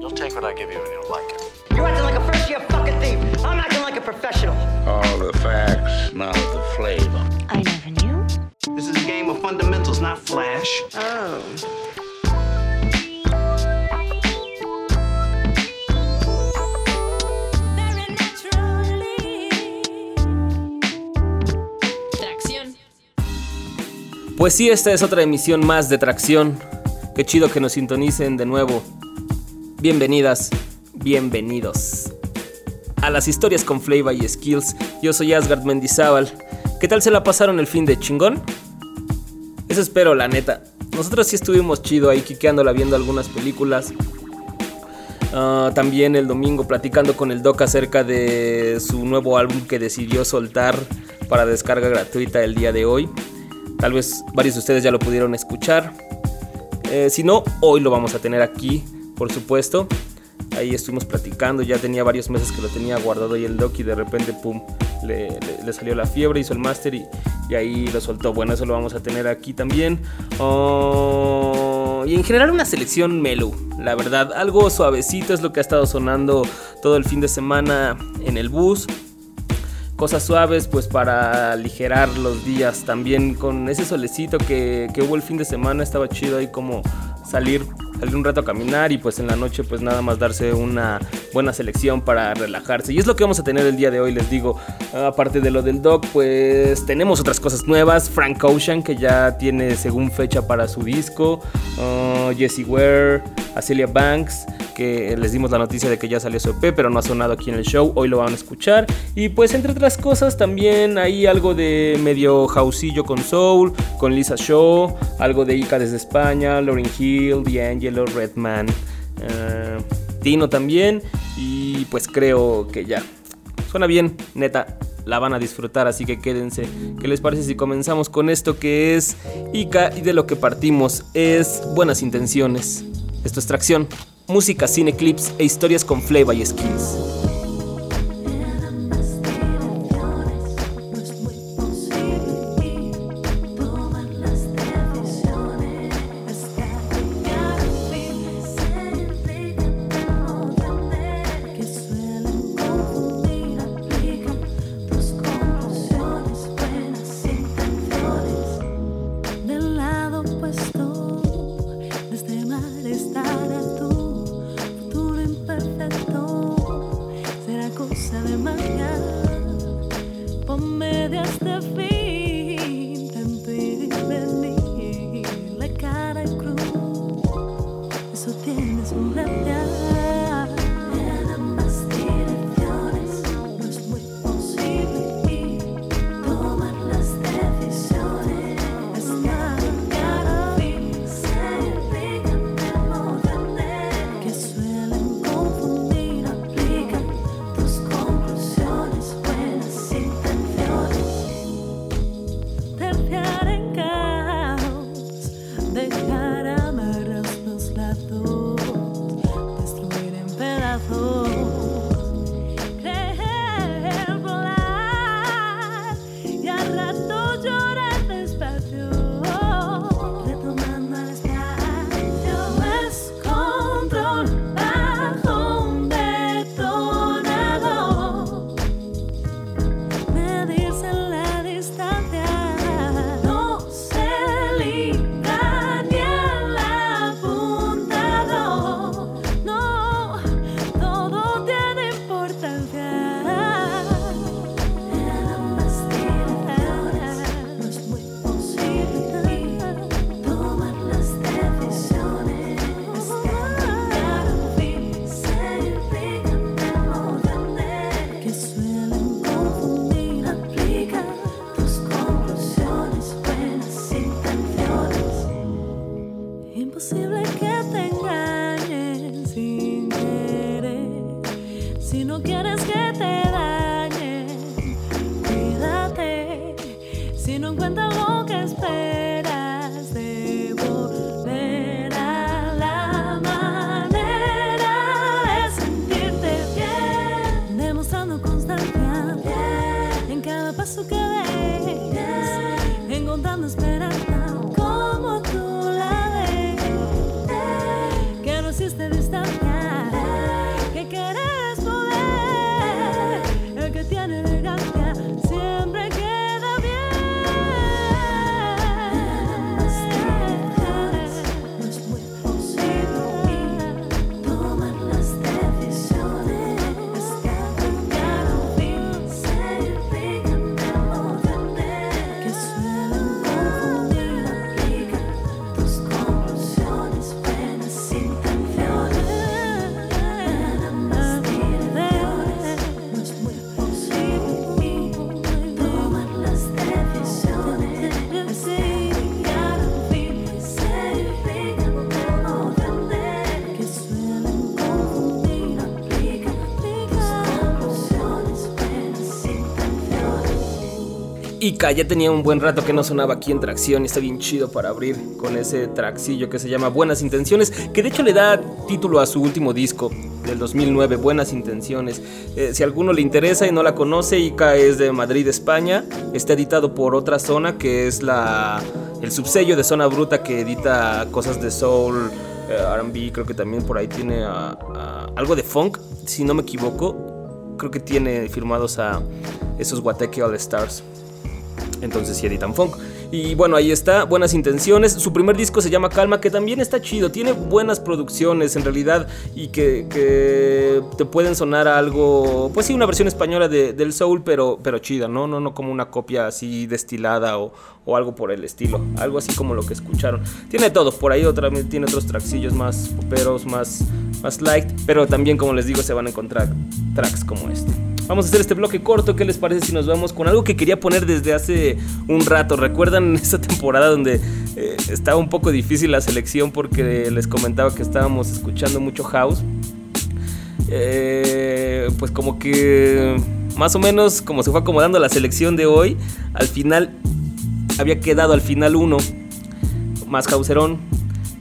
You'll take what I give you and you'll like it. You're acting like a first year fucking thief. I'm acting like a professional. All the facts, not the flavor. I never knew. This is a game of fundamentals, not flash. Oh. Pues sí, esta es otra emisión más de Tracción. Qué chido que nos sintonicen de nuevo. Bienvenidas, bienvenidos a las historias con Flavor y Skills. Yo soy Asgard Mendizábal. ¿Qué tal se la pasaron el fin de chingón? Eso espero, la neta. Nosotros sí estuvimos chido ahí quiqueándola viendo algunas películas. Ah, también el domingo platicando con el Doc acerca de su nuevo álbum que decidió soltar para descarga gratuita el día de hoy. Tal vez varios de ustedes ya lo pudieron escuchar. Eh, si no, hoy lo vamos a tener aquí, por supuesto. Ahí estuvimos platicando, ya tenía varios meses que lo tenía guardado ahí el doc y de repente, pum, le, salió la fiebre, hizo el máster y, y ahí lo soltó. Bueno, eso lo vamos a tener aquí también. Oh, y en general una selección mellow, la verdad. Algo suavecito es lo que ha estado sonando todo el fin de semana en el bus cosas suaves pues para aligerar los días. También con ese solecito que, que hubo el fin de semana estaba chido ahí como salir salir un rato a caminar y pues en la noche pues nada más darse una buena selección para relajarse. Y es lo que vamos a tener el día de hoy les digo. Aparte de lo del doc pues tenemos otras cosas nuevas. Frank Ocean que ya tiene según fecha para su disco. Uh, Jessie Ware Acelia Banks que les dimos la noticia de que ya salió su EP, pero no ha sonado aquí en el show, hoy lo van a escuchar. Y pues entre otras cosas también hay algo de medio houseillo con Soul, con Lisa Shaw, algo de Ica desde España, Lauryn Hill, Redman, eh, Tino también, y pues creo que ya. Suena bien, neta, la van a disfrutar, así que quédense. ¿Qué les parece si comenzamos con esto que es Ica y de lo que partimos es buenas intenciones? Esto es tracción, música, cine, clips e historias con flavor y skills. Ica ya tenía un buen rato que no sonaba aquí en tracción y está bien chido para abrir con ese traxillo que se llama Buenas Intenciones, que de hecho le da título a su último disco del 2009, Buenas Intenciones. Eh, si a alguno le interesa y no la conoce, Ica es de Madrid, España. Está editado por otra zona que es la el subsello de Zona Bruta que edita cosas de soul, eh, R&B, creo que también por ahí tiene ah, ah, algo de funk, si no me equivoco. Creo que tiene firmados a esos Guateque All Stars. Entonces sí editan funk. Y bueno, ahí está, buenas intenciones. Su primer disco se llama Calma, que también está chido. Tiene buenas producciones en realidad y que, te pueden sonar algo, pues sí, una versión española de- del soul, pero, pero chida, ¿no? No, no como una copia así destilada o, o algo por el estilo. Algo así como lo que escucharon. Tiene todo, por ahí otra, tiene otros traxillos más poperos, más, más light, pero también, como les digo, se van a encontrar tracks como este. Vamos a hacer este bloque corto. ¿Qué les parece si nos vamos con algo que quería poner desde hace un rato? ¿Recuerdan esa temporada donde eh, estaba un poco difícil la selección porque les comentaba que estábamos escuchando mucho house? Eh, pues como que más o menos como se fue acomodando la selección de hoy, al final había quedado al final uno más houserón.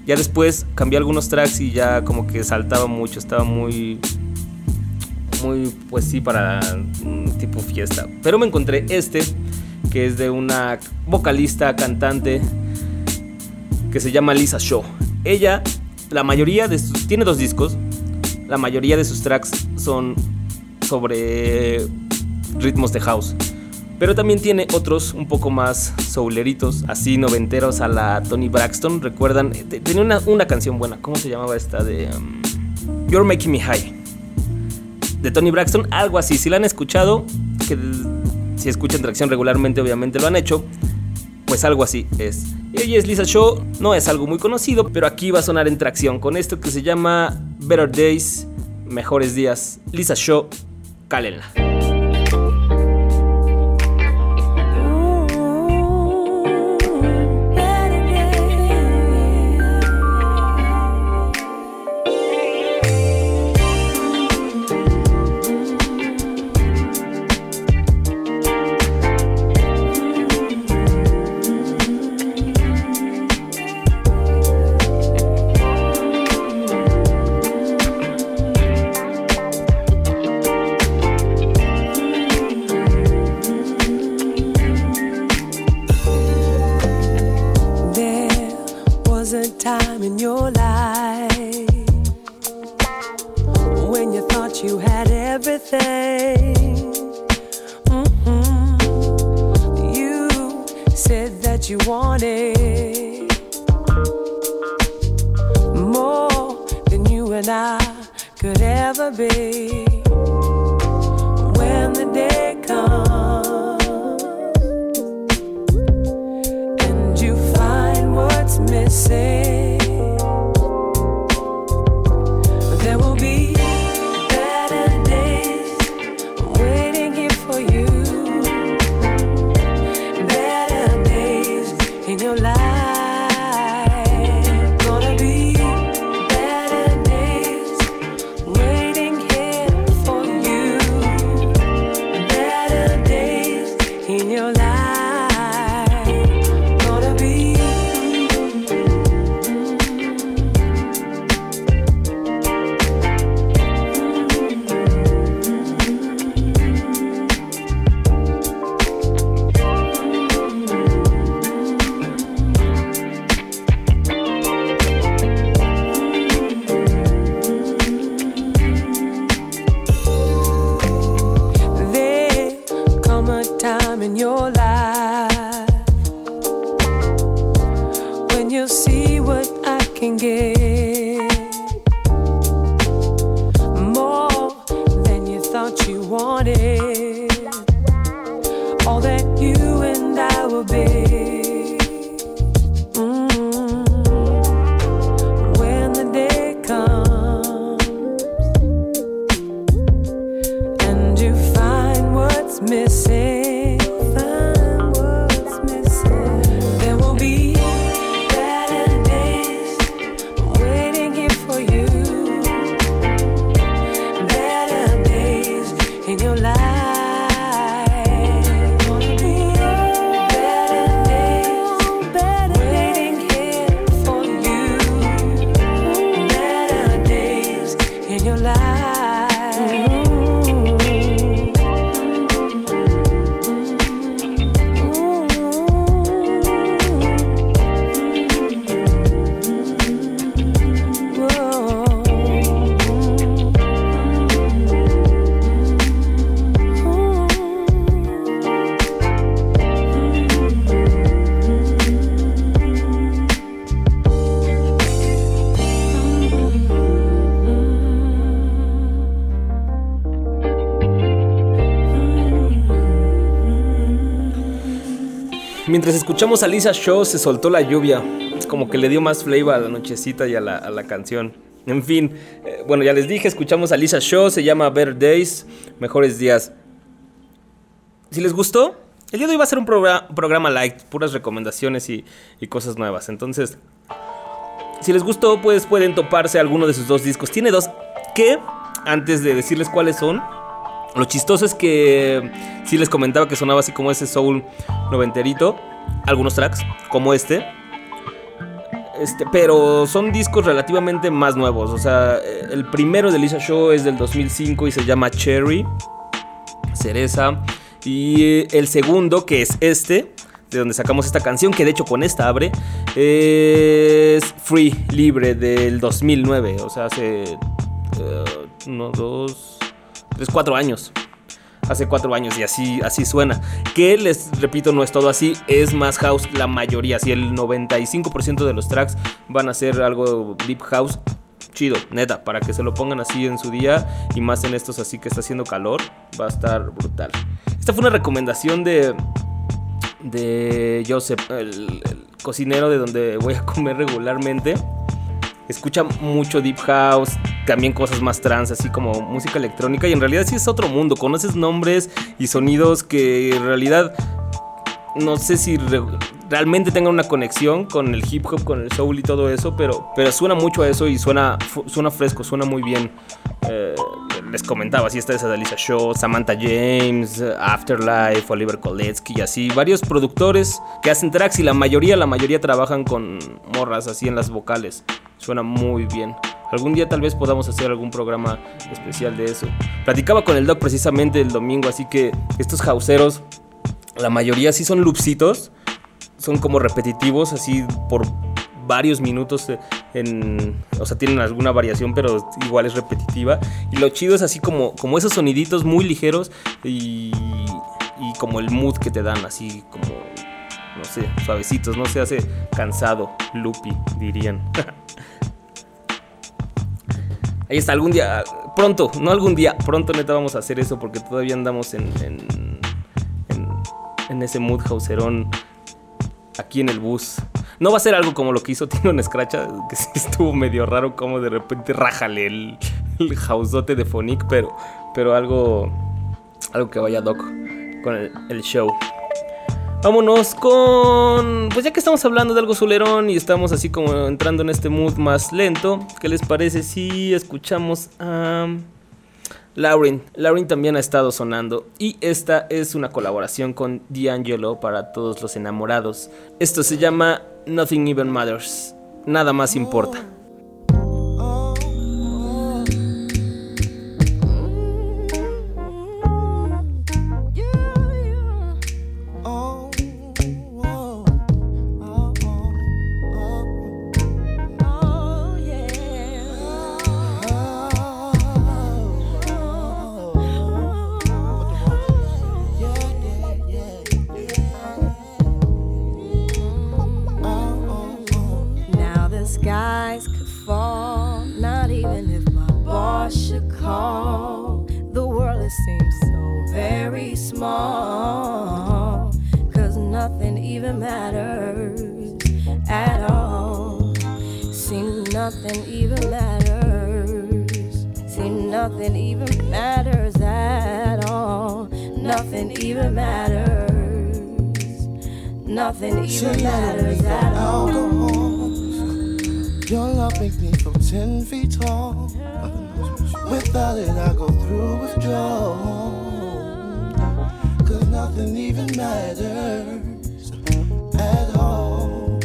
Ya después cambié algunos tracks y ya como que saltaba mucho, estaba muy muy, pues sí, para un tipo fiesta. Pero me encontré este, que es de una vocalista, cantante, que se llama Lisa Shaw. Ella, la mayoría de sus... Tiene dos discos. La mayoría de sus tracks son sobre ritmos de house. Pero también tiene otros un poco más souleritos, así noventeros a la Tony Braxton. ¿Recuerdan? Te- Tenía una, una canción buena. ¿Cómo se llamaba esta? De... um, You're Making Me High de Tony Braxton, algo así. Si la han escuchado, que si escuchan tracción regularmente, obviamente lo han hecho, pues algo así es. Ella es Lisa Shaw, no es algo muy conocido, pero aquí va a sonar en tracción con esto que se llama Better Days, Mejores Días. Lisa Shaw, cálenla. Mientras escuchamos a Lisa Shaw se soltó la lluvia, como que le dio más flavor a la nochecita y a la, a la canción. En fin, eh, bueno, ya les dije, escuchamos a Lisa Shaw, se llama Better Days, Mejores Días. Si les gustó, el día de hoy va a ser un progra- programa light, puras recomendaciones y, y cosas nuevas. Entonces, si les gustó, pues pueden toparse alguno de sus dos discos. Tiene dos que, antes de decirles cuáles son, lo chistoso es que sí les comentaba que sonaba así como ese soul noventerito, algunos tracks, como este. Este, pero son discos relativamente más nuevos. O sea, eh, el primero de Lisa Show es del 2005 y se llama Cherry, Cereza. Y el segundo, que es este, de donde sacamos esta canción, que de hecho con esta abre, es Free, libre, del 2009. O sea, hace eh, 1, 2, cuatro años. Hace cuatro años y así, así suena. Que les repito, no es todo así, es más house la mayoría. Si el 95% de los tracks van a ser algo deep house, chido, neta, para que se lo pongan así en su día y más en estos así que está haciendo calor, va a estar brutal. Esta fue una recomendación de, de Joseph, el cocinero de donde voy a comer regularmente. Escucha mucho deep house, también cosas más trans, así como música electrónica. Y en realidad sí es otro mundo. Conoces nombres y sonidos que en realidad no sé si re- realmente tengan una conexión con el hip hop, con el soul y todo eso, pero, pero suena mucho a eso y suena, suena fresco, suena muy bien. Eh, les comentaba, así está esa de Lisa Shaw, Samantha James, Afterlife, Oliver Koletsky y así, varios productores que hacen tracks y la mayoría, la mayoría trabajan con morras así en las vocales. Suena muy bien. Algún día tal vez podamos hacer algún programa especial de eso. Platicaba con el doc precisamente el domingo, así que estos hauseros la mayoría sí son loopsitos, son como repetitivos, así por varios minutos eh, en, o sea, tienen alguna variación, pero igual es repetitiva. Y lo chido es así como, como esos soniditos muy ligeros y, y como el mood que te dan, así como, no sé, suavecitos, no se hace cansado, loopy, dirían. Ahí está, algún día, pronto, no algún día, pronto neta vamos a hacer eso porque todavía andamos en, en, en, en ese mood hauserón aquí en el bus. No va a ser algo como lo que hizo Tino en Scratcha, que sí estuvo medio raro como de repente rájale el, el de Phonic, pero, pero algo, algo que vaya doc con el, el show. Vámonos con. Pues ya que estamos hablando de algo solerón y estamos así como entrando en este mood más lento, ¿qué les parece si escuchamos a. Lauren. Lauren también ha estado sonando y esta es una colaboración con D'Angelo para todos los enamorados. Esto se llama Nothing Even Matters. Nada más importa. All. Cause nothing even matters at all. See, nothing even matters. See, nothing even matters at all. Nothing even matters. Nothing even matters at all. Your love makes me feel ten feet tall. Without it, I go through withdrawal. Nothing even matters at all.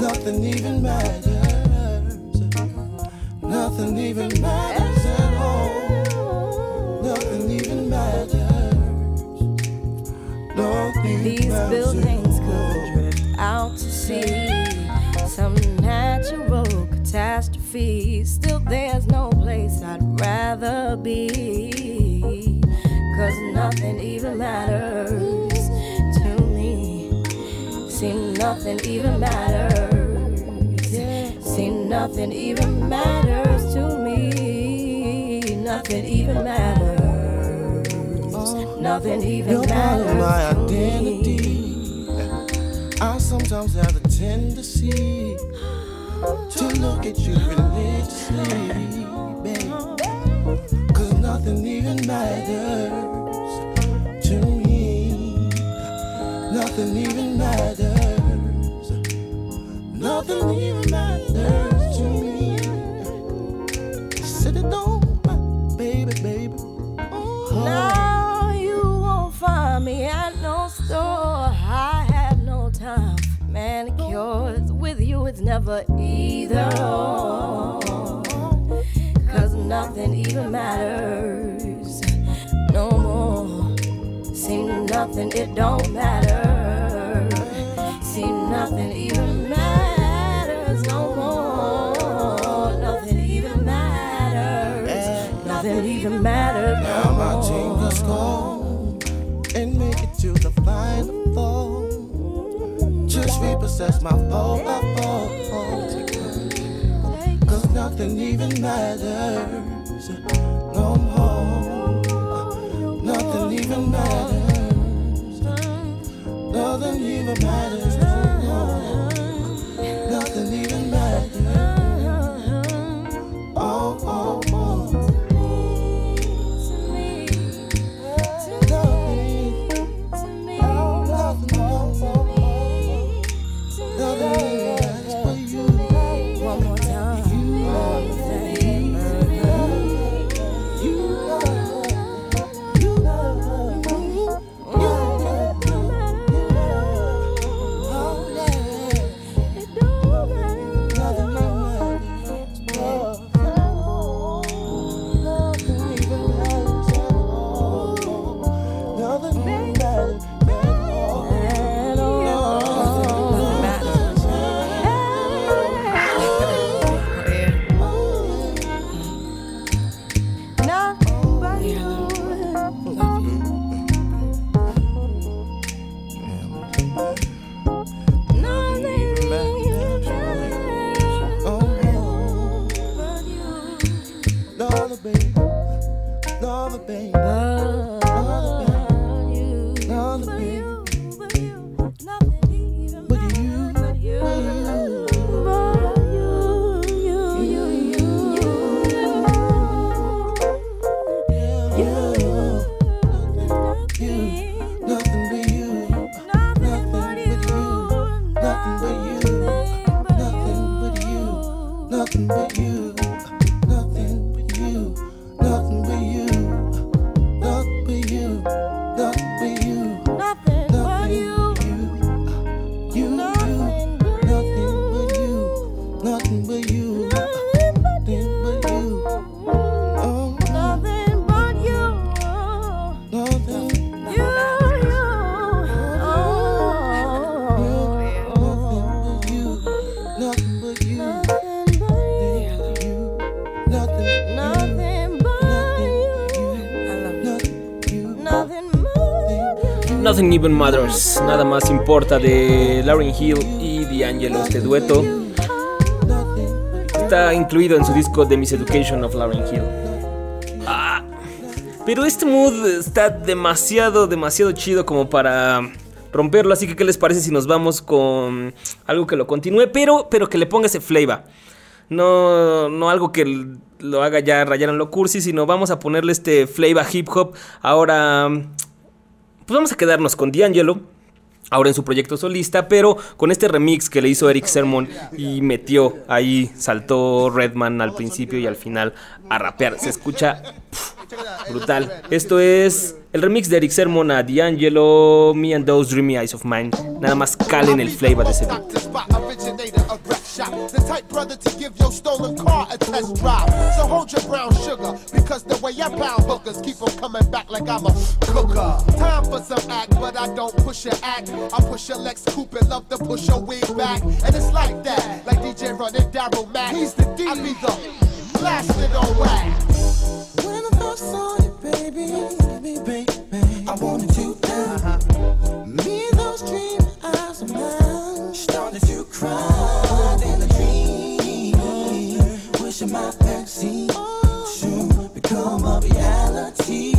Nothing even matters. Nothing even matters at all. Nothing even matters. Nothing These matters buildings could drift out to sea. Some natural catastrophe. Still, there's no place I'd rather be. Nothing even matters to me. See, nothing even matters. See, nothing even matters to me. Nothing even matters. Nothing even You're part of my identity. I sometimes have a tendency to look at you religiously, babe. Cause nothing even matters Nothing even matters. Nothing even matters to me. Sit it on, baby, baby. Oh. Now you won't find me at no store. I have no time for manicures. With you, it's never either. Cause nothing even matters no more. See, nothing, it don't matter. My pole, I fall. Cause nothing even matters no more. Nothing even matters. Nothing even matters Even Matters, nada más importa de Lauryn Hill y D'Angelo, este dueto. Está incluido en su disco The Miseducation of Lauryn Hill. Ah, Pero este mood está demasiado, demasiado chido como para romperlo. Así que, ¿qué les parece si nos vamos con algo que lo continúe, pero, pero que le ponga ese flavor? No, no algo que lo haga ya rayar en lo cursi, sino vamos a ponerle este flavor hip hop. Ahora, pues vamos a quedarnos con D'Angelo. Ahora en su proyecto solista, pero con este remix que le hizo Eric Sermon y metió ahí, saltó Redman al principio y al final a rapear. Se escucha brutal. Esto es el remix de Eric Sermon a D'Angelo, Me and Those Dreamy Eyes of Mine. Nada más calen el flavor de ese beat. Dr. Spot, originator of rap shop. The type brother to give your stolen car a test drive. So hold your brown sugar, because the way I pound hookers keep 'em coming back like I'm a cooker. Time for some act, but I don't push your act. I push your Lex Coupe and love to push your wig back. And it's like that, like DJ running Daryl Mack. He's the D. I be the blasted on wax. When I first saw you, baby, baby, baby, I wanted you down. Uh-huh. Me and those dream eyes of mine started to cry in a dream. Wishing my fantasy should become a reality.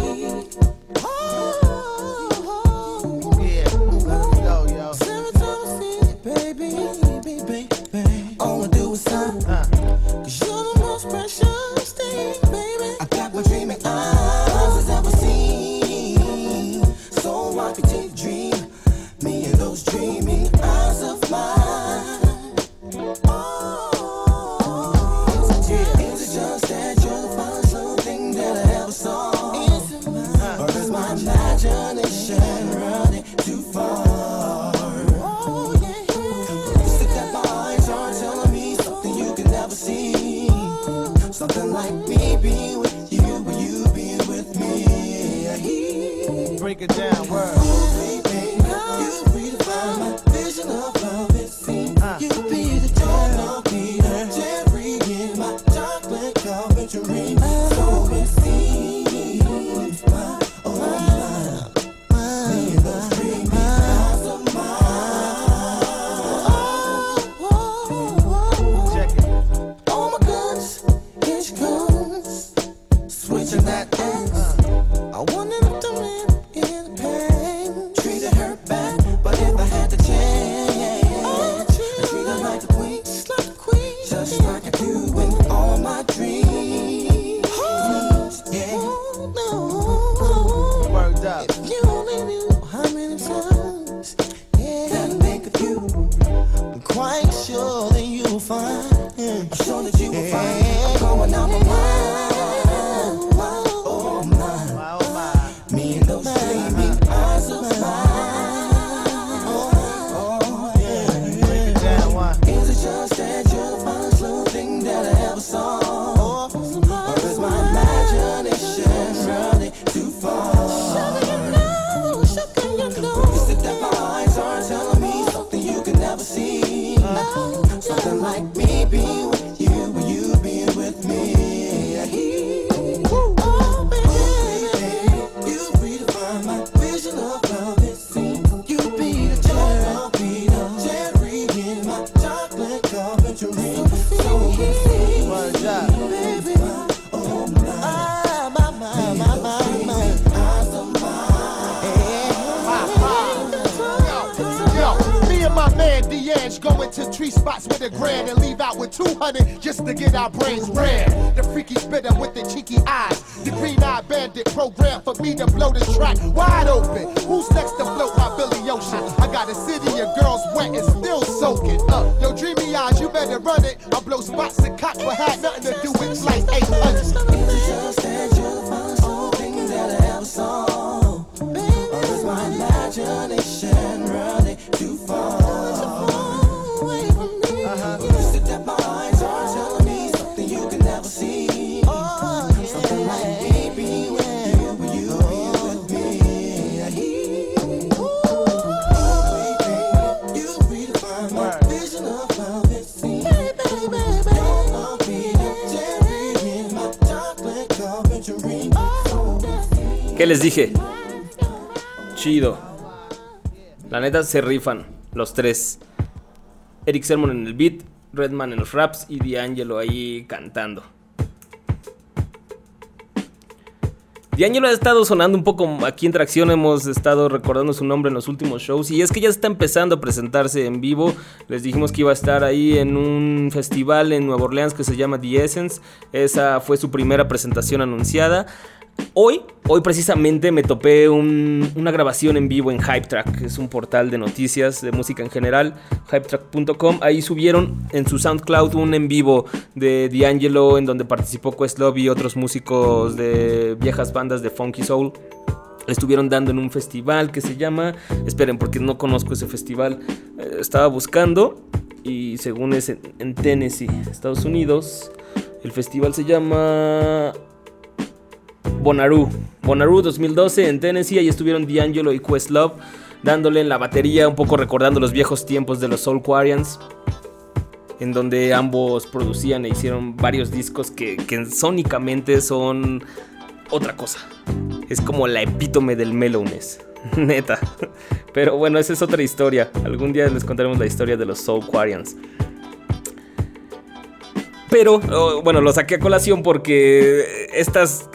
200 just to get our brains red. The freaky spitter with the cheeky eyes. The green eye bandit program for me to blow the track wide open. Who's next to float my Billy Ocean? I got a city of girls wet and still soaking. up. yo, dreamy eyes, you better run it. I blow spots and cock but had nothing to do with flight 800. ¿Qué les dije? Chido. La neta se rifan los tres. Eric Sermon en el beat, Redman en los raps y D'Angelo ahí cantando. D'Angelo ha estado sonando un poco aquí en Tracción, hemos estado recordando su nombre en los últimos shows y es que ya está empezando a presentarse en vivo. Les dijimos que iba a estar ahí en un festival en Nueva Orleans que se llama The Essence. Esa fue su primera presentación anunciada. Hoy, hoy precisamente me topé un- una grabación en vivo en Hype Track, que es un portal de noticias de música en general, hypetrack.com. Ahí subieron en su SoundCloud un en vivo de D'Angelo en donde participó Questlove y otros músicos de viejas bandas de funky soul. Estuvieron dando en un festival que se llama, esperen porque no conozco ese festival, Eh, estaba buscando y según es en Tennessee, Estados Unidos, el festival se llama Bonnaroo. Bonnaroo 2012 en Tennessee. Ahí estuvieron D'Angelo y Questlove dándole en la batería, un poco recordando los viejos tiempos de los Soul Quarians. En donde ambos producían e hicieron varios discos que, sónicamente son otra cosa. Es como la epítome del mellowness. Neta. Pero bueno, esa es otra historia. Algún día les contaremos la historia de los Soul Quarians. Pero, oh, bueno, lo saqué a colación porque estas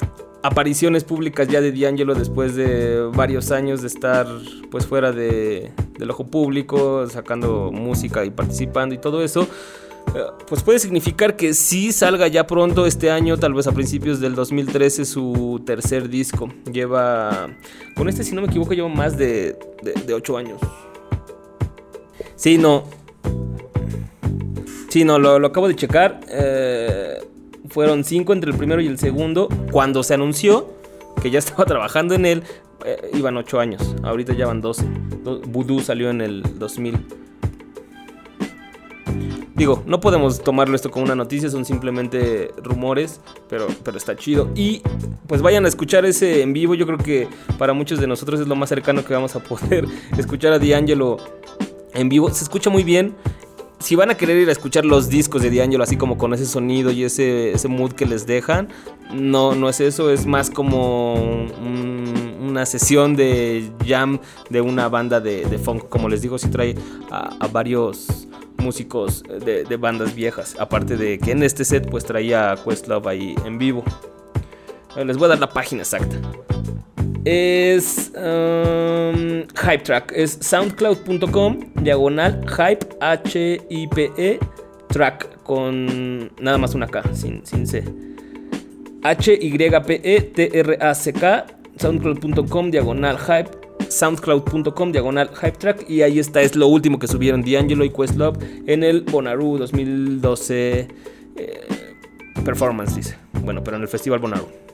apariciones públicas ya de D'Angelo después de varios años de estar pues fuera de, del ojo público, sacando música y participando y todo eso, eh, pues puede significar que sí salga ya pronto este año, tal vez a principios del 2013, su tercer disco. Lleva, con este si no me equivoco, lleva más de, de, de 8 años. Sí, no, Sí, no, lo, lo acabo de checar. Eh, fueron cinco entre el primero y el segundo. Cuando se anunció que ya estaba trabajando en él, eh, iban 8 años. Ahorita ya van 12. Do- Voodoo salió en el 2000. Digo, no podemos tomarlo esto como una noticia, son simplemente rumores, pero, pero está chido. Y pues vayan a escuchar ese en vivo, yo creo que para muchos de nosotros es lo más cercano que vamos a poder escuchar a D'Angelo en vivo. Se escucha muy bien. Si van a querer ir a escuchar los discos de D'Angelo así como con ese sonido y ese, ese mood que les dejan, no, no es eso, es más como un- una sesión de jam de una banda de, funk. Como les digo, si trae a, varios músicos de, bandas viejas. Aparte de que en este set pues traía a Questlove ahí en vivo. Les voy a dar la página exacta. Es um, Hype Track. Es soundcloud.com diagonal hype H-I-P-E track con nada más una K, sin, sin C. H-Y-P-E-T-R-A-C-K soundcloud.com diagonal hype soundcloud.com diagonal hype track y ahí está, es lo último que subieron D'Angelo y Questlove en el Bonnaroo 2012 eh, performance, dice. Bueno, pero en el Festival Bonnaroo.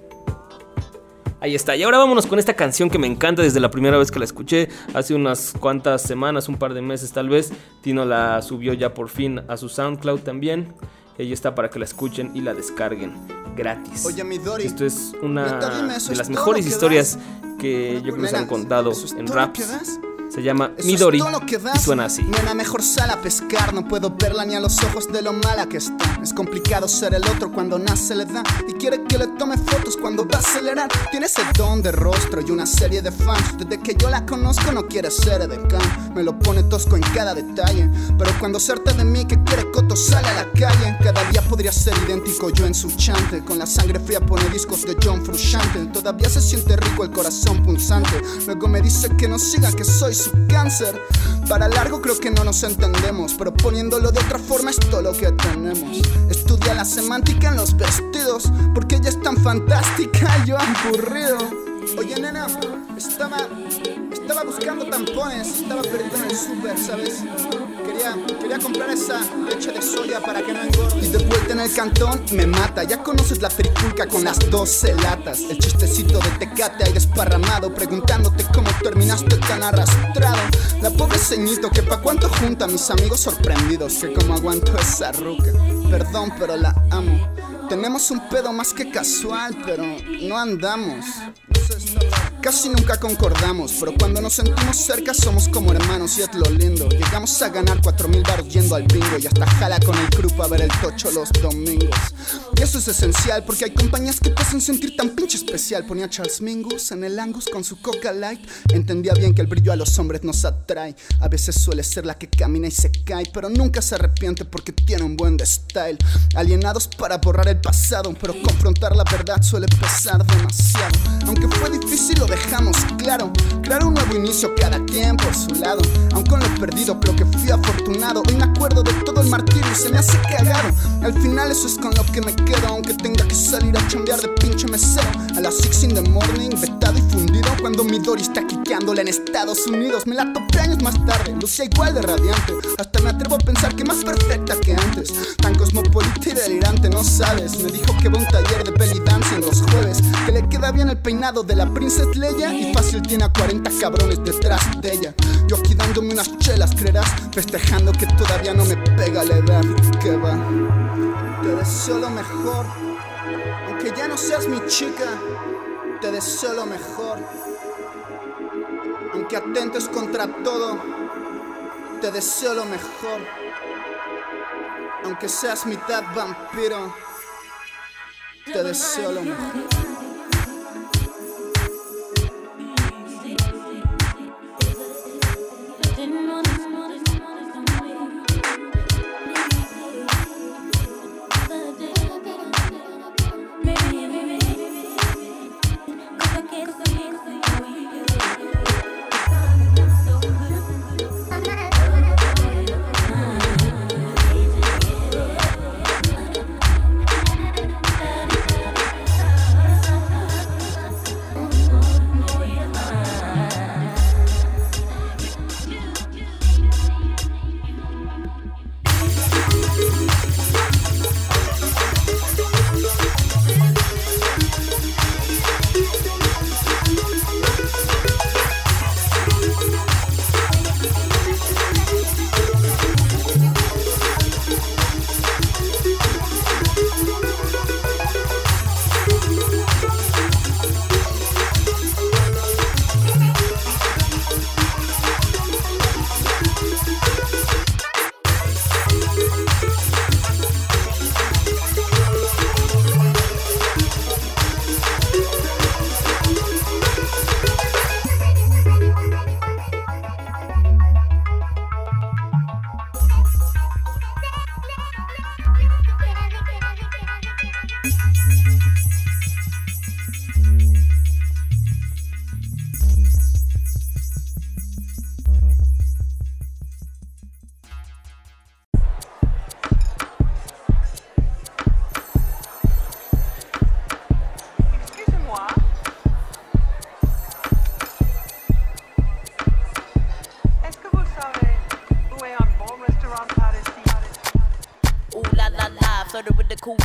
Ahí está. Y ahora vámonos con esta canción que me encanta desde la primera vez que la escuché. Hace unas cuantas semanas, un par de meses tal vez. Tino la subió ya por fin a su SoundCloud también. Y ahí está para que la escuchen y la descarguen gratis. Oye, Esto es una neta, dime, ¿eso de las mejores que historias das? que yo creo que nos han contado ¿eso es en raps. Se llama Eso Midori es todo lo que y das. suena así. Nena, mejor sal a pescar, no puedo verla ni a los ojos de lo mala que está. Es complicado ser el otro cuando nace le da y quiere que le tome fotos cuando va a acelerar. Tiene ese don de rostro y una serie de fans. Desde que yo la conozco no quiere ser edecán. Me lo pone tosco en cada detalle. Pero cuando harta de mí que quiere coto sale a la calle. Cada día podría ser idéntico yo en su chante. Con la sangre fría pone discos de John Frusciante. Todavía se siente rico el corazón punzante. Luego me dice que no siga, que soy cáncer. Para largo creo que no nos entendemos, pero poniéndolo de otra forma es todo lo que tenemos. Estudia la semántica en los vestidos, porque ella es tan fantástica, yo aburrido. Oye, nena, estaba, estaba buscando tampones, estaba perdido en el súper, ¿sabes? Quería, quería comprar esa leche de soya para que no engorde. Y de vuelta en el cantón me mata. Ya conoces la tripulca con las 12 latas. El chistecito de tecate ahí desparramado. Preguntándote cómo terminaste tan arrastrado. La pobre ceñito que pa' cuánto junta. Mis amigos sorprendidos que como aguanto esa ruca. Perdón, pero la amo. Tenemos un pedo más que casual, pero no andamos. Casi nunca concordamos, pero cuando nos sentimos cerca somos como hermanos y es lo lindo. Llegamos a ganar 4000 baros yendo al bingo y hasta jala con el crew a ver el tocho los domingos. Y eso es esencial porque hay compañías que te hacen sentir tan pinche especial. Ponía Charles Mingus en el Angus con su Coca Light. Entendía bien que el brillo a los hombres nos atrae. A veces suele ser la que camina y se cae, pero nunca se arrepiente porque tiene un buen de style. Alienados para borrar el pasado, pero confrontar la verdad suele pesar demasiado. Aunque fue difícil, lo dejamos claro. Crear un nuevo inicio cada quien por su lado. Aun con lo perdido, creo que fui afortunado. Hoy me acuerdo de todo el martirio y se me hace cagado. Al final, eso es con lo que me quedo. Aunque tenga que salir a chambear de pinche mesero. A las 6 in the morning, vetado y fundido. Cuando mi Dory está quiqueándola en Estados Unidos. Me la topé años más tarde, lucía igual de radiante. Hasta me atrevo a pensar que más perfecta que antes. Tan cosmopolita y delirante, no sabes. Me dijo que va un taller de belly dancing los jueves. Que le queda bien el peinado de la Princess Leia. Y fácil tiene a 40 cabrones detrás de ella. Yo aquí dándome unas chelas, creerás. Festejando que todavía no me pega la edad. Que va. Te deseo lo mejor. Aunque ya no seas mi chica, te deseo lo mejor. Aunque atentes contra todo, te deseo lo mejor. Aunque seas mitad vampiro, te deseo lo mejor.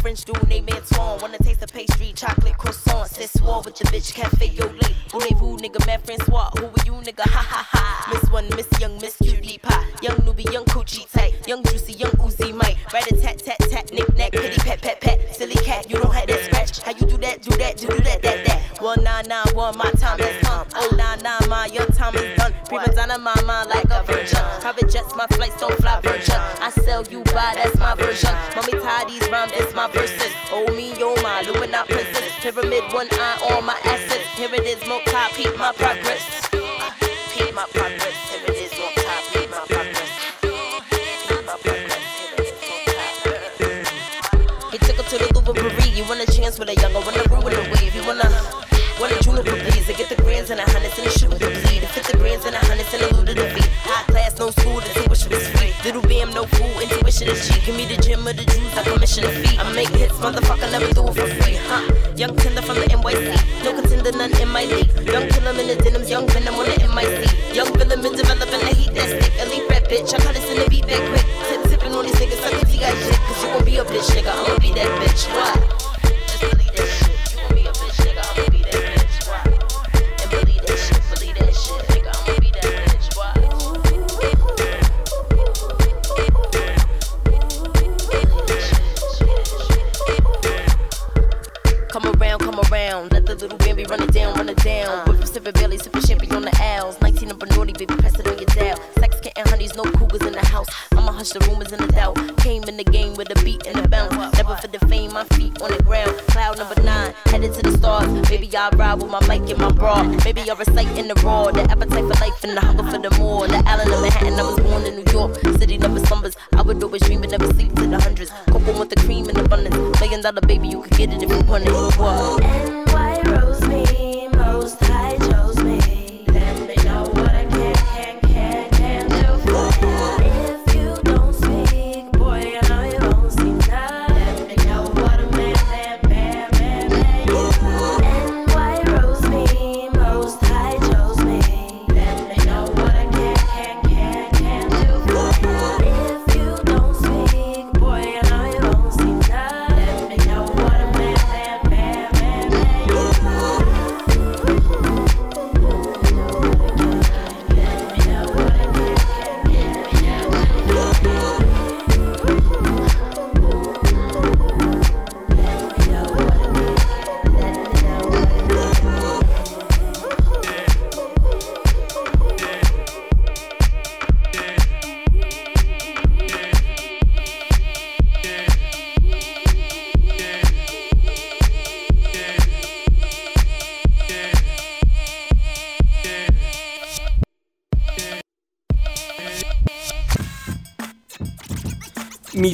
French dude named Antoine. Wanna taste the pastry, chocolate croissant. Said swore with the bitch, cafe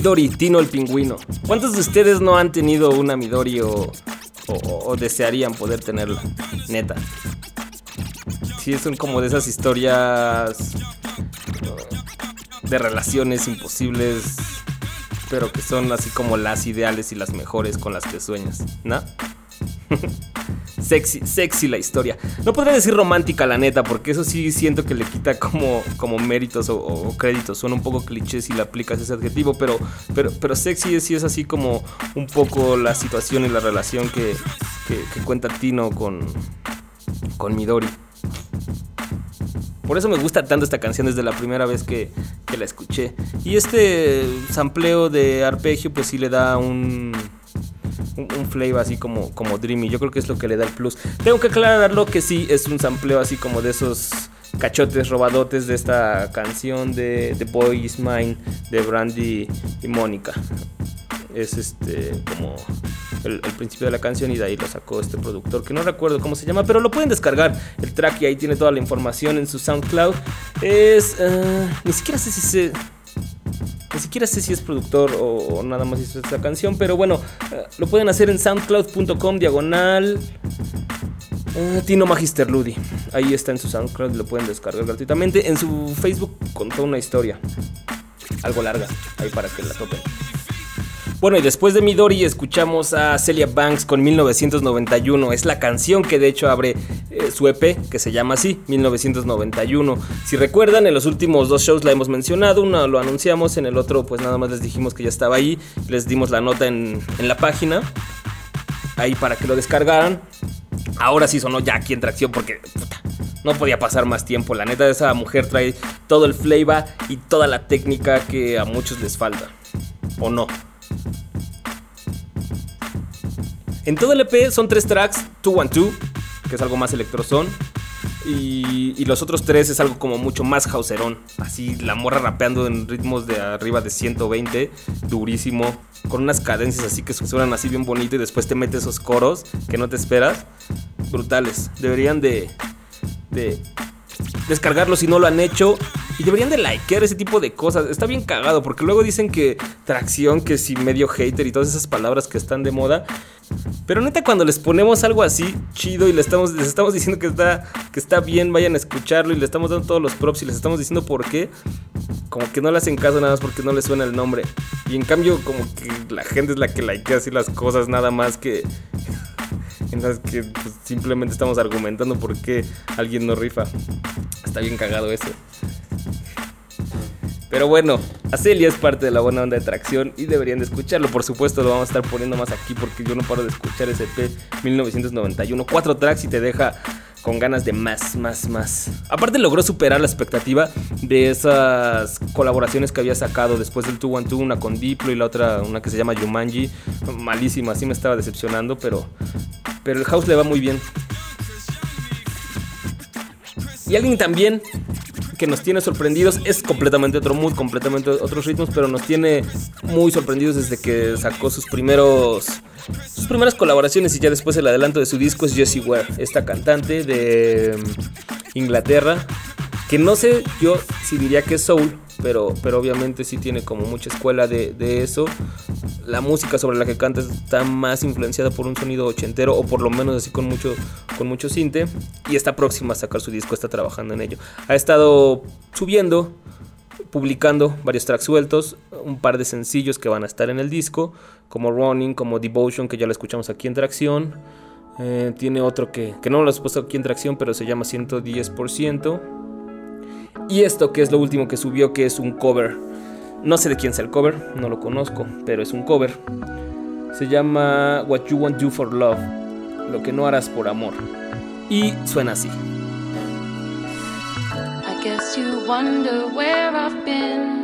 Midori, Tino el pingüino. ¿Cuántos de ustedes no han tenido una Midori o, o- desearían poder tenerla? Neta. Sí, son como de esas historias uh, de relaciones imposibles, pero que son así como las ideales y las mejores con las que sueñas, ¿no? sexy, sexy la historia. No podría decir romántica la neta, porque eso sí siento que le quita como, como méritos o, créditos. Suena un poco cliché si le aplicas ese adjetivo, pero, pero, pero sexy sí es así como un poco la situación y la relación que, que- que cuenta Tino con, con Midori. Por eso me gusta tanto esta canción desde la primera vez que, que la escuché. Y este sampleo de arpegio pues sí le da un, un, flavor así como, como dreamy. Yo creo que es lo que le da el plus. Tengo que aclararlo que sí es un sampleo así como de esos cachotes robadotes de esta canción de The Boy Is Mine de Brandy y Mónica. Es este como el, principio de la canción y de ahí lo sacó este productor que no recuerdo cómo se llama, pero lo pueden descargar el track y ahí tiene toda la información en su SoundCloud. Es eh, ni siquiera sé si se ni siquiera sé si es productor o, nada más hizo esta canción, pero bueno, eh, lo pueden hacer en soundcloud.com diagonal eh, Tino Magister Ludi. Ahí está en su SoundCloud, lo pueden descargar gratuitamente. En su Facebook contó una historia, algo larga, ahí para que la topen. Bueno, y después de Midori escuchamos a Celia Banks con 1991. Es la canción que de hecho abre eh, su EP, que se llama así, 1991. Si recuerdan, en los últimos dos shows la hemos mencionado. Uno lo anunciamos, en el otro pues nada más les dijimos que ya estaba ahí. Les dimos la nota en, en la página. Ahí para que lo descargaran. Ahora sí sonó ya aquí en tracción porque no podía pasar más tiempo. La neta, esa mujer trae todo el flavor y toda la técnica que a muchos les falta. ¿O no? En todo el EP son tres tracks, 212, que es algo más electrozón. Y, los otros tres es algo como mucho más houserón. Así la morra rapeando en ritmos de arriba de 120, durísimo. Con unas cadencias así que suenan así bien bonito y después te mete esos coros que no te esperas. Brutales. Deberían de, de descargarlo si no lo han hecho. Y deberían de likear ese tipo de cosas. Está bien cagado porque luego dicen que tracción, que si medio hater y todas esas palabras que están de moda. Pero neta, cuando les ponemos algo así chido y le estamos, les estamos diciendo que está, que está bien, vayan a escucharlo y le estamos dando todos los props y les estamos diciendo por qué, como que no le hacen caso nada más porque no les suena el nombre. Y en cambio, como que la gente es la que likea así las cosas, nada más que. En las que pues, simplemente estamos argumentando por qué alguien no rifa. Está bien cagado eso. Pero bueno, Acelia es parte de la buena onda de tracción y deberían de escucharlo. Por supuesto, lo vamos a estar poniendo más aquí porque yo no paro de escuchar ese P 1991. Cuatro tracks y te deja con ganas de más, más, más. Aparte logró superar la expectativa de esas colaboraciones que había sacado después del 212, una con Diplo y la otra, una que se llama Yumanji. Malísima, así me estaba decepcionando, pero, pero el house le va muy bien. Y alguien también que nos tiene sorprendidos. Es completamente otro mood, completamente otros ritmos, pero nos tiene muy sorprendidos desde que sacó sus primeros sus primeras colaboraciones y ya después el adelanto de su disco es Jessie Ware, esta cantante de mm, Inglaterra, que no sé yo si diría que es soul, pero, pero obviamente sí tiene como mucha escuela de, de eso. La música sobre la que canta está más influenciada por un sonido ochentero o por lo menos así con mucho, con mucho cinte y está próxima a sacar su disco, está trabajando en ello. Ha estado subiendo, publicando varios tracks sueltos, un par de sencillos que van a estar en el disco, como Running, como Devotion, que ya lo escuchamos aquí en Tracción. Eh, tiene otro que, que no lo he puesto aquí en Tracción, pero se llama 110%. Y esto que es lo último que subió, que es un cover. No sé de quién es el cover, no lo conozco, pero es un cover. Se llama What You Want Do for Love, lo que no harás por amor. Y suena así. I guess you wonder where I've been.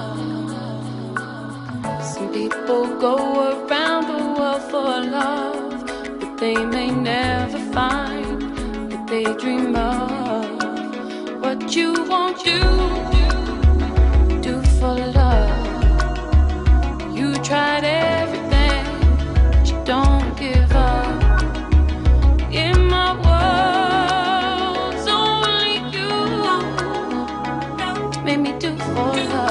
Some people go around the world for love, but they may never find what they dream of. What you won't do, do for love. You tried everything, but you don't give up. In my world, only you made me do for love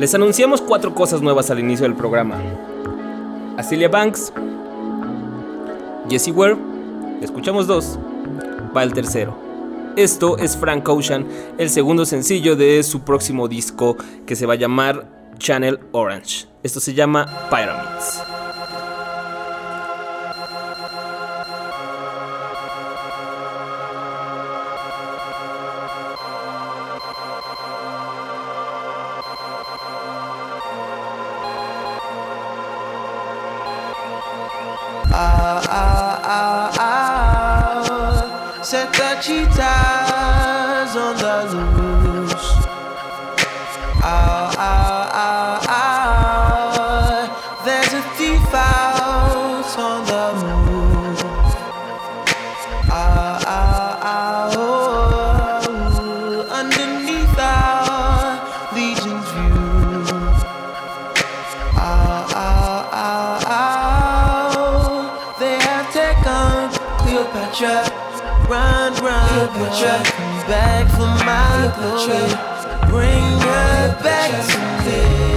Les anunciamos cuatro cosas nuevas al inicio del programa. Acilia Banks, Jessie Ware, escuchamos dos, va el tercero. Esto es Frank Ocean, el segundo sencillo de su próximo disco que se va a llamar Channel Orange. Esto se llama Pyramids. Set the cheetahs on the loose. glory. Bring her back to live.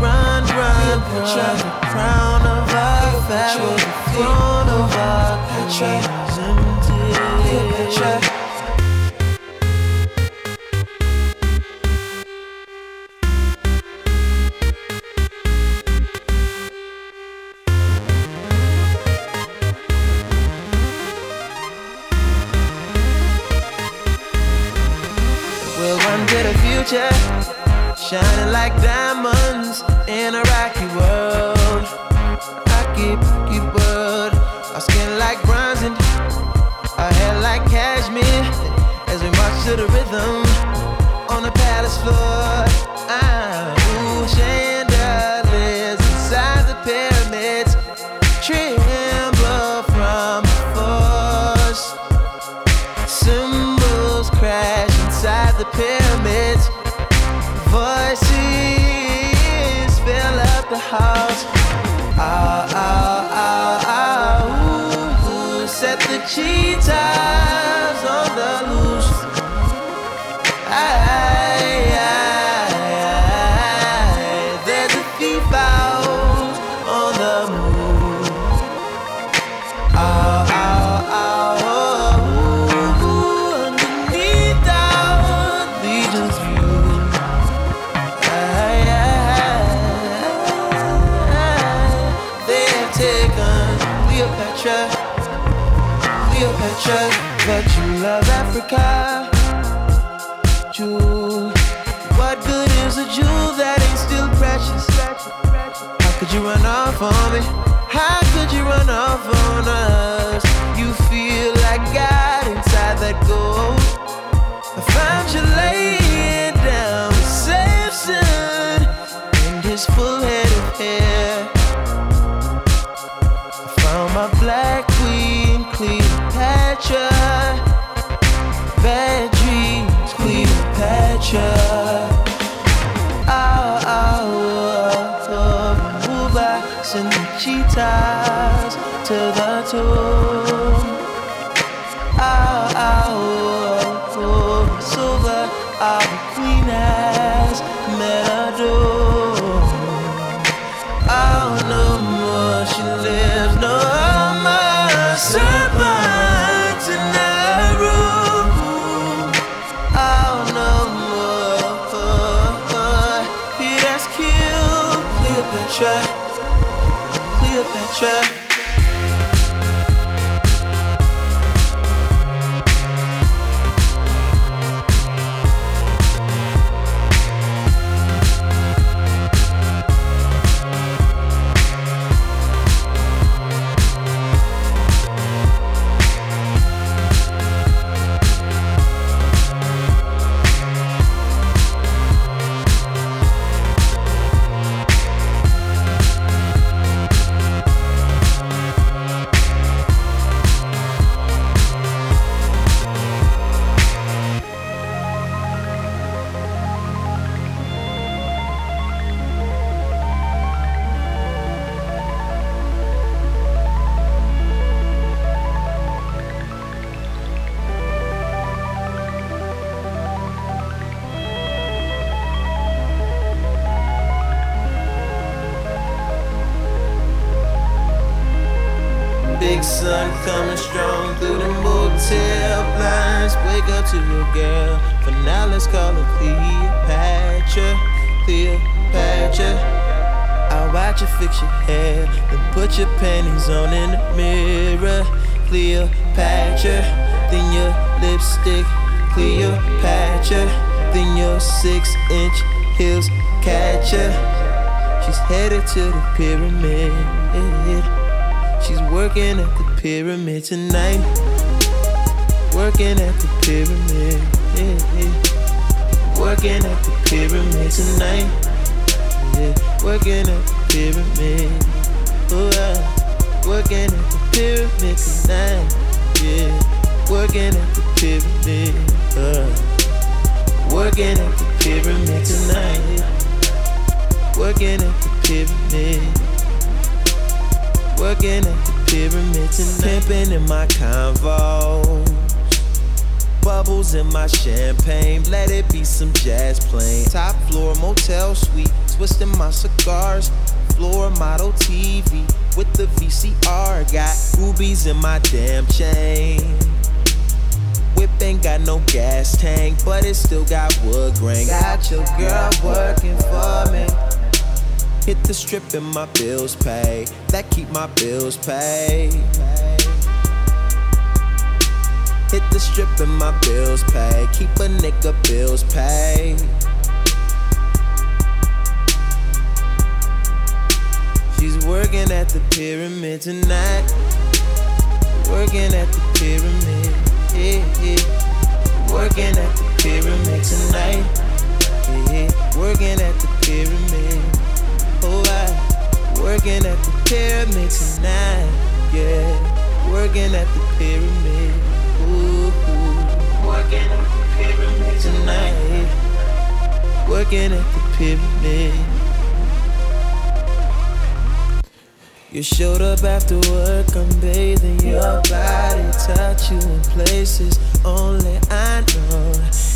Run, run, run. The crown of our family. The throne of our country. Empty. shining like diamonds in a rocky world. Rocky, rocky world. Our skin like bronze and our hair like cashmere as we march to the rhythm on the palace floor. 洗澡。for me ties to the two. hit the track. Working at the pyramid. Uh. Working at the pyramid tonight. Working at the pyramid. Working at the pyramid tonight. Pimping in my convo bubbles in my champagne. Let it be some jazz playing. Top floor motel suite, twisting my cigars. Floor model TV with the VCR. Got rubies in my damn chain. Whip ain't got no gas tank, but it still got wood grain. Got your girl working for me. Hit the strip and my bills pay. That keep my bills paid. Hit the strip and my bills pay. Keep a nigga bills paid. She's working at the pyramid tonight. Working at the pyramid. Yeah, yeah. Working at the pyramid tonight. Yeah. Working at the pyramid. Oh, I. Working at the pyramid tonight. Yeah. Working at the pyramid. Ooh, ooh. Working at the pyramid tonight. Working at the pyramid. You showed up after work, I'm bathing your body, touch you in places only I know.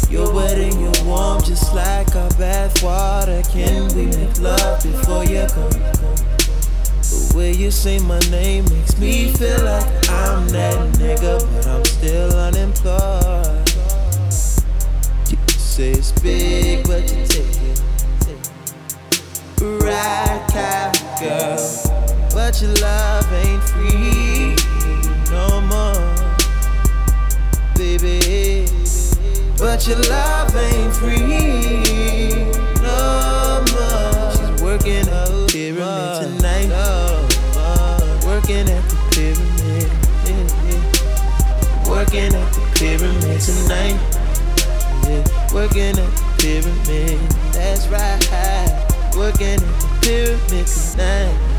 You're wet and you're warm, just like our bath water. Can we make love before you go? The way you say my name makes me feel like I'm that nigga, but I'm still unemployed. You say it's big, but you take it. Right, kind girl. But your love ain't free no more, baby. But your love ain't free no more. She's working at the pyramid tonight. Working at the pyramid. yeah, yeah. Working at the pyramid tonight. Yeah. Working at the pyramid. That's right. Working at the pyramid tonight.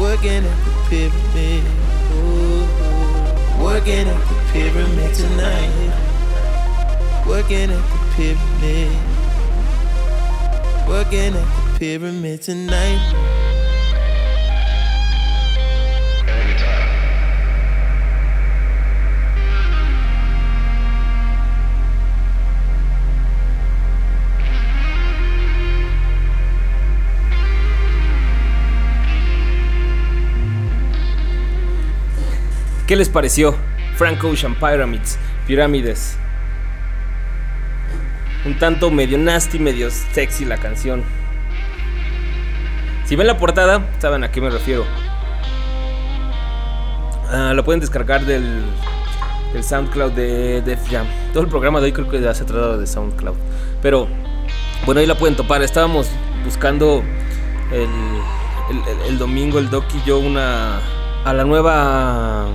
Working at the pyramid. Ooh, ooh. Working at the pyramid tonight. Working at the pyramid. Working at the pyramid tonight. ¿Qué les pareció? Frank Ocean Pyramids, Pirámides. Un tanto medio nasty, medio sexy la canción. Si ven la portada, saben a qué me refiero. Ah, lo pueden descargar del, del SoundCloud de Def Jam. Todo el programa de hoy creo que ya se trata de SoundCloud. Pero bueno, ahí la pueden topar. Estábamos buscando el, el- el- el domingo, el Doc y yo, una. A la nueva.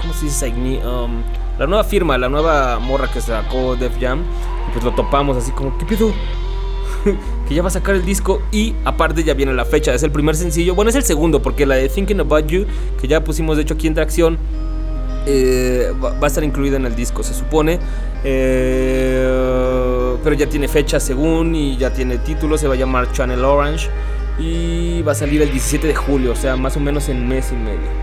¿Cómo se dice? Um, la nueva firma, la nueva morra que sacó Def Jam. Y pues lo topamos así como, ¿qué pedo? que ya va a sacar el disco y aparte ya viene la fecha, es el primer sencillo, bueno es el segundo porque la de Thinking About You, que ya pusimos de hecho aquí en tracción, eh, va a estar incluida en el disco, se supone, Eh, pero ya tiene fecha según y ya tiene título, se va a llamar Channel Orange y va a salir el 17 de julio, o sea, más o menos en mes y medio.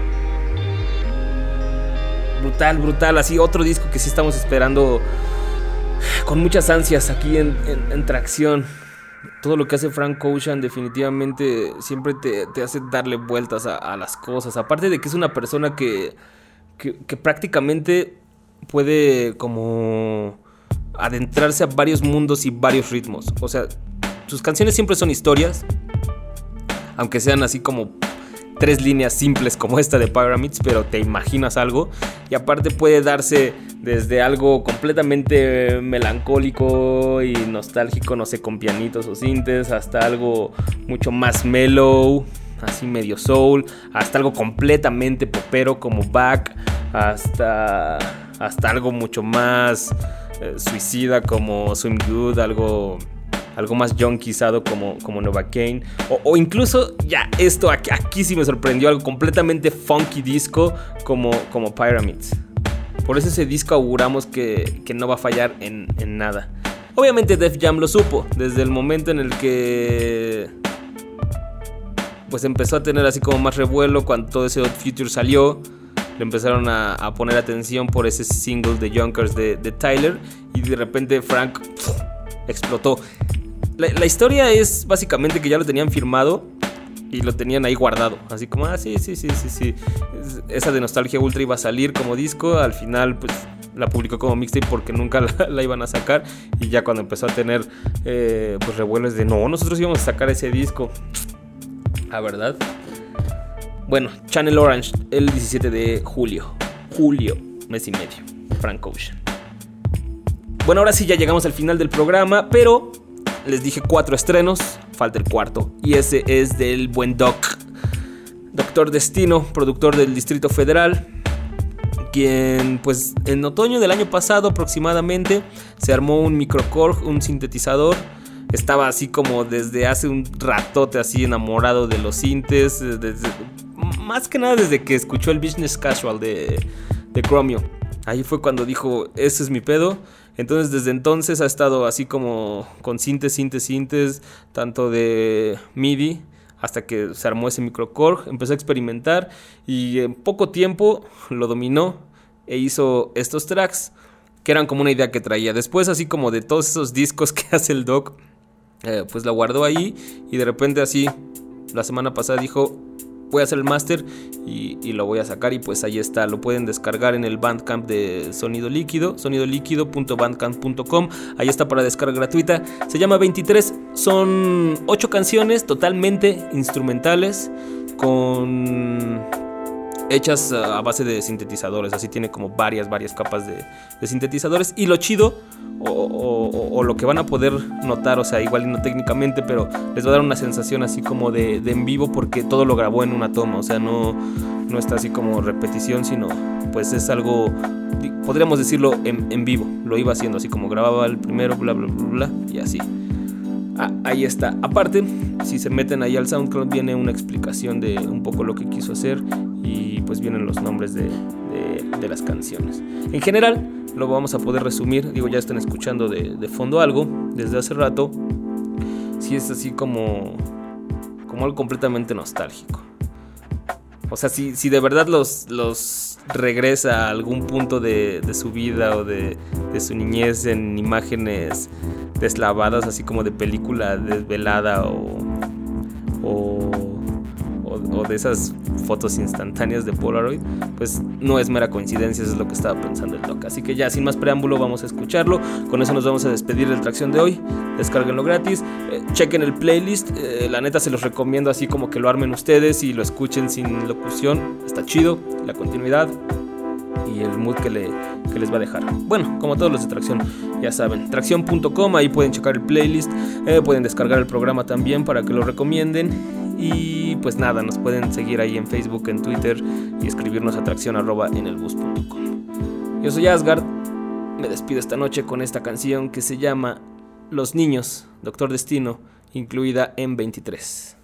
Brutal, brutal, así otro disco que sí estamos esperando con muchas ansias aquí en, en- tracción. Todo lo que hace Frank Ocean definitivamente siempre te, hace darle vueltas a, a las cosas. Aparte de que es una persona que, que, que prácticamente puede como adentrarse a varios mundos y varios ritmos. O sea, sus canciones siempre son historias, aunque sean así como tres líneas simples como esta de Pyramids, pero te imaginas algo. Y aparte puede darse desde algo completamente melancólico y nostálgico, no sé, con pianitos o sintes, hasta algo mucho más mellow, así medio soul, hasta algo completamente popero como Back, hasta, hasta algo mucho más eh, suicida como Swim Good, algo algo más junkiesado como, como Nova Kane. O, incluso, ya, esto aquí, aquí sí me sorprendió, algo completamente funky disco como, como Pyramids. Por eso ese disco auguramos que, que no va a fallar en, en nada. Obviamente Def Jam lo supo, desde el momento en el que pues empezó a tener así como más revuelo cuando todo ese Odd Future salió. Le empezaron a, a poner atención por ese single de Junkers de, de Tyler. Y de repente Frank explotó. La, la historia es básicamente que ya lo tenían firmado y lo tenían ahí guardado. Así como, ah, sí, sí, sí, sí, sí. Es- Esa de Nostalgia Ultra iba a salir como disco. Al final, pues la publicó como mixtape porque nunca la, la iban a sacar. Y ya cuando empezó a tener, eh, pues revuelos de no, nosotros íbamos a sacar ese disco. Ah, ¿verdad? Bueno, Channel Orange, el 17 de julio. Julio, mes y medio. Frank Ocean. Bueno, ahora sí ya llegamos al final del programa, pero les dije cuatro estrenos, falta el cuarto, y ese es del buen Doc. Doctor Destino, productor del Distrito Federal, quien pues en otoño del año pasado aproximadamente se armó un microcore, un sintetizador. Estaba así como desde hace un ratote así enamorado de los sintes, eh, más que nada desde que escuchó el Business Casual de, de Chromio. Ahí fue cuando dijo, ese es mi pedo. Entonces desde entonces ha estado así como con sintes, sintes, sintes, tanto de MIDI hasta que se armó ese microcore, empezó a experimentar y en poco tiempo lo dominó e hizo estos tracks que eran como una idea que traía. Después así como de todos esos discos que hace el doc, eh, pues la guardó ahí y de repente así la semana pasada dijo voy a hacer el máster y, lo voy a sacar y pues ahí está, lo pueden descargar en el Bandcamp de Sonido Líquido, sonidoliquido.bandcamp.com, ahí está para descarga gratuita, se llama 23, son 8 canciones totalmente instrumentales con hechas a base de sintetizadores, así tiene como varias, varias capas de, sintetizadores. Y lo chido, o, lo que van a poder notar, o sea, igual no técnicamente, pero les va a dar una sensación así como de, en vivo porque todo lo grabó en una toma, o sea, no, no está así como repetición, sino pues es algo, podríamos decirlo en, en vivo, lo iba haciendo así como grababa el primero, bla, bla, bla, bla, y así. Ah, ahí está. Aparte, si se meten ahí al SoundCloud, viene una explicación de un poco lo que quiso hacer y pues vienen los nombres de, de- las canciones. En general, lo vamos a poder resumir. Digo, ya están escuchando de, de fondo algo desde hace rato. Si es así como, como algo completamente nostálgico. O sea, si, si de verdad los, los regresa a algún punto de, de su vida o de, de su niñez en imágenes deslavadas, así como de película desvelada o, o, o- o de esas fotos instantáneas de Polaroid, pues no es mera coincidencia, eso es lo que estaba pensando el doc. Así que ya, sin más preámbulo, vamos a escucharlo. Con eso nos vamos a despedir de la tracción de hoy. Descárguenlo gratis, eh, chequen el playlist. eh, la neta se los recomiendo así como que lo armen ustedes y lo escuchen sin locución. Está chido, la continuidad y el mood que, le, que les va a dejar. Bueno, como todos los de Tracción, ya saben, tracción.com, ahí pueden checar el playlist, eh, pueden descargar el programa también para que lo recomienden. Y pues nada, nos pueden seguir ahí en Facebook, en Twitter y escribirnos a tracción arroba en el bus.com. Yo soy Asgard, me despido esta noche con esta canción que se llama Los Niños, Doctor Destino, incluida en 23.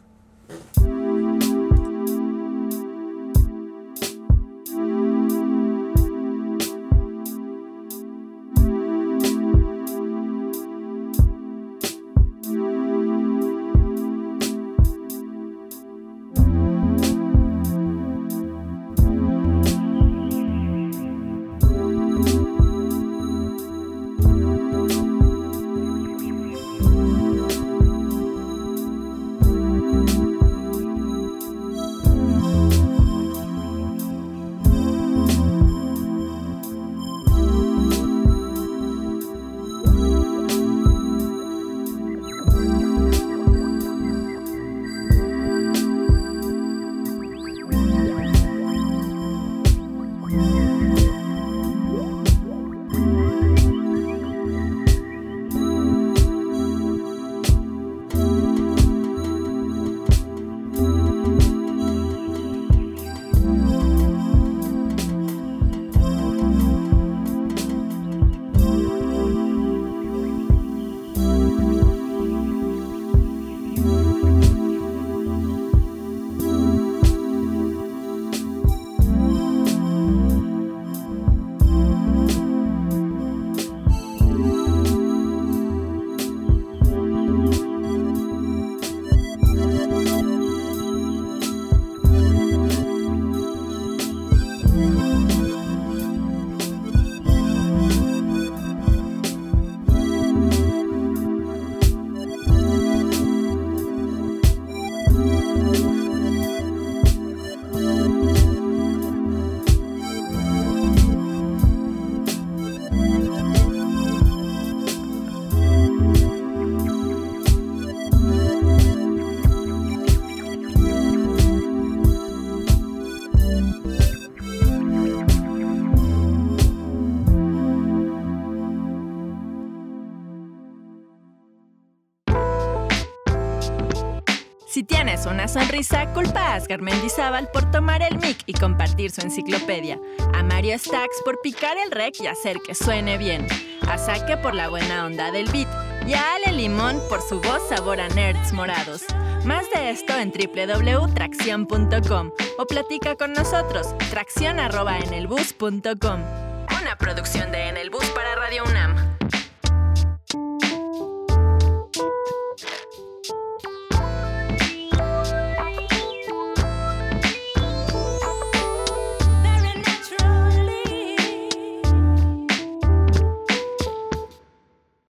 Sonrisa, culpa a Asgar Mendizábal por tomar el mic y compartir su enciclopedia. A Mario Stacks por picar el rec y hacer que suene bien. A Saque por la buena onda del beat. Y a Ale Limón por su voz sabor a nerds morados. Más de esto en www.tracción.com o platica con nosotros, tracción@enelbus.com. Una producción de En el Bus para Radio UNAM.